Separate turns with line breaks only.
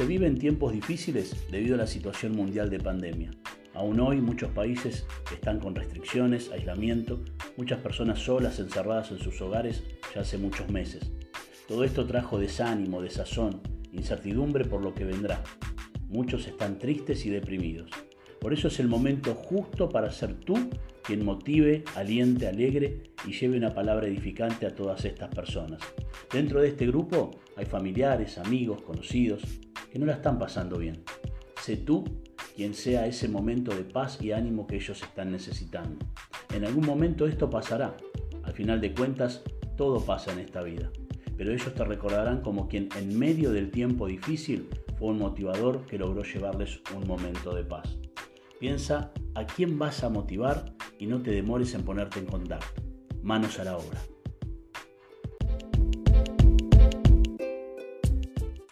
Se vive en tiempos difíciles debido a la situación mundial de pandemia. Aún hoy muchos países están con restricciones, aislamiento, muchas personas solas encerradas en sus hogares ya hace muchos meses. Todo esto trajo desánimo, desazón, incertidumbre por lo que vendrá. Muchos están tristes y deprimidos. Por eso es el momento justo para ser tú quien motive, aliente, alegre y lleve una palabra edificante a todas estas personas. Dentro de este grupo hay familiares, amigos, conocidos que no la están pasando bien. Sé tú quien sea ese momento de paz y ánimo que ellos están necesitando. En algún momento esto pasará. Al final de cuentas, todo pasa en esta vida. Pero ellos te recordarán como quien en medio del tiempo difícil fue un motivador que logró llevarles un momento de paz. Piensa a quién vas a motivar y no te demores en ponerte en contacto. Manos a la obra.